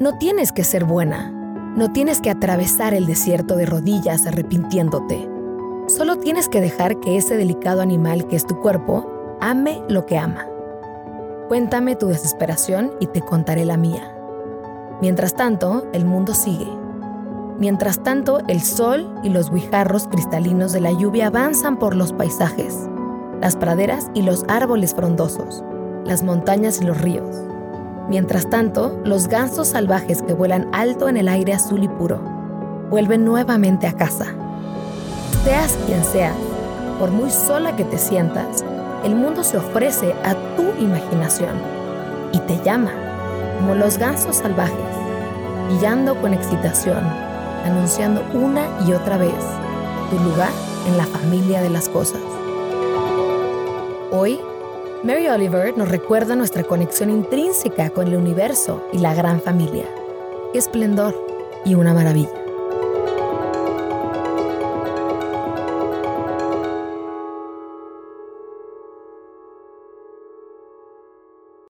No tienes que ser buena. No tienes que atravesar el desierto de rodillas arrepintiéndote. Solo tienes que dejar que ese delicado animal que es tu cuerpo ame lo que ama. Cuéntame tu desesperación y te contaré la mía. Mientras tanto, el mundo sigue. Mientras tanto, el sol y los guijarros cristalinos de la lluvia avanzan por los paisajes, las praderas y los árboles frondosos, las montañas y los ríos. Mientras tanto, los gansos salvajes que vuelan alto en el aire azul y puro vuelven nuevamente a casa. Seas quien seas, por muy sola que te sientas, el mundo se ofrece a tu imaginación y te llama, como los gansos salvajes, guiando con excitación, anunciando una y otra vez tu lugar en la familia de las cosas. Hoy, Mary Oliver nos recuerda nuestra conexión intrínseca con el universo y la gran familia. ¡Qué esplendor y una maravilla!